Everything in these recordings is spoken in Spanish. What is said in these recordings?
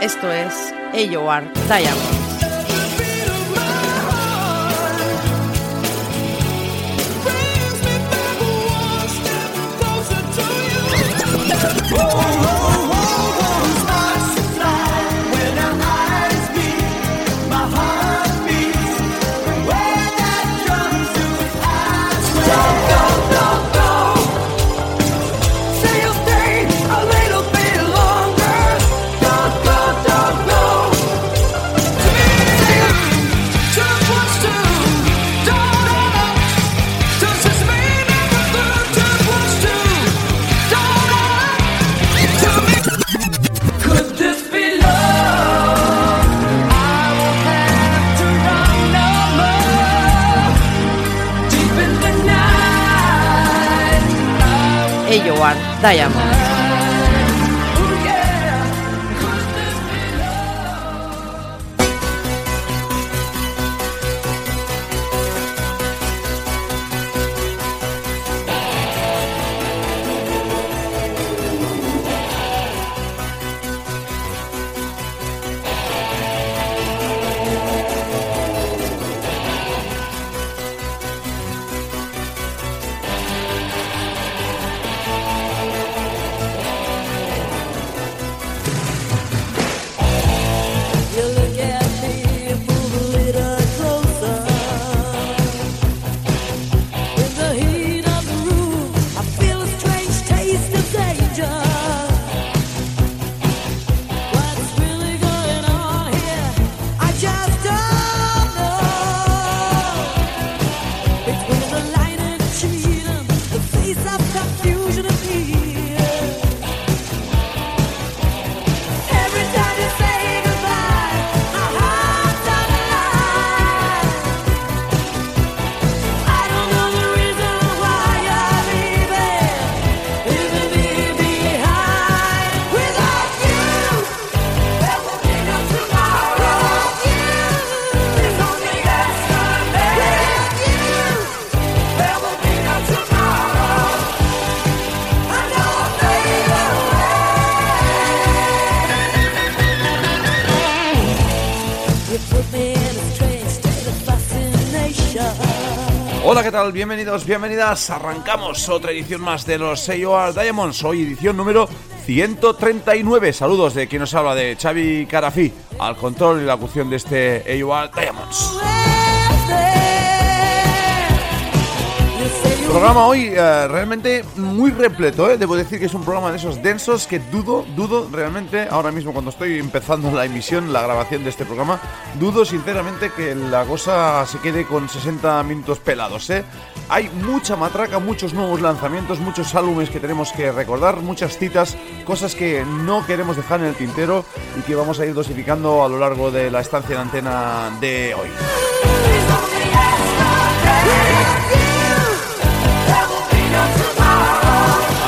Esto es AOR Diamond. Joan Diamond. Hola, ¿qué tal? Bienvenidos, bienvenidas. Arrancamos otra edición más de los AOR Diamonds. Hoy edición número 139. Saludos de quien nos habla de Xavi Carafí al control y la locución de este AOR Diamonds. Programa hoy eh, realmente muy repleto, ¿eh? debo decir que es un programa de esos densos que dudo, dudo realmente, ahora mismo cuando estoy empezando la emisión, la grabación de este programa, dudo sinceramente que la cosa se quede con 60 minutos pelados. ¿eh? Hay mucha matraca, muchos nuevos lanzamientos, muchos álbumes que tenemos que recordar, muchas citas, cosas que no queremos dejar en el tintero y que vamos a ir dosificando a lo largo de la estancia en antena de hoy.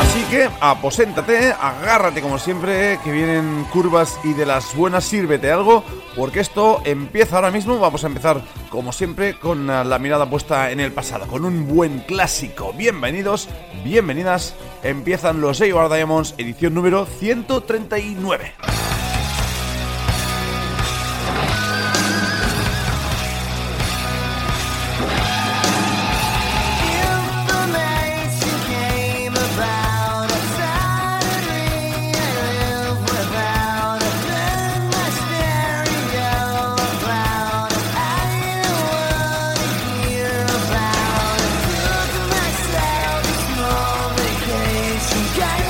Así que aposéntate, agárrate como siempre, que vienen curvas y de las buenas sírvete algo, porque esto empieza ahora mismo. Vamos a empezar como siempre con la mirada puesta en el pasado, con un buen clásico. Bienvenidos, bienvenidas. Empiezan los AOR Diamonds, edición número 139. 光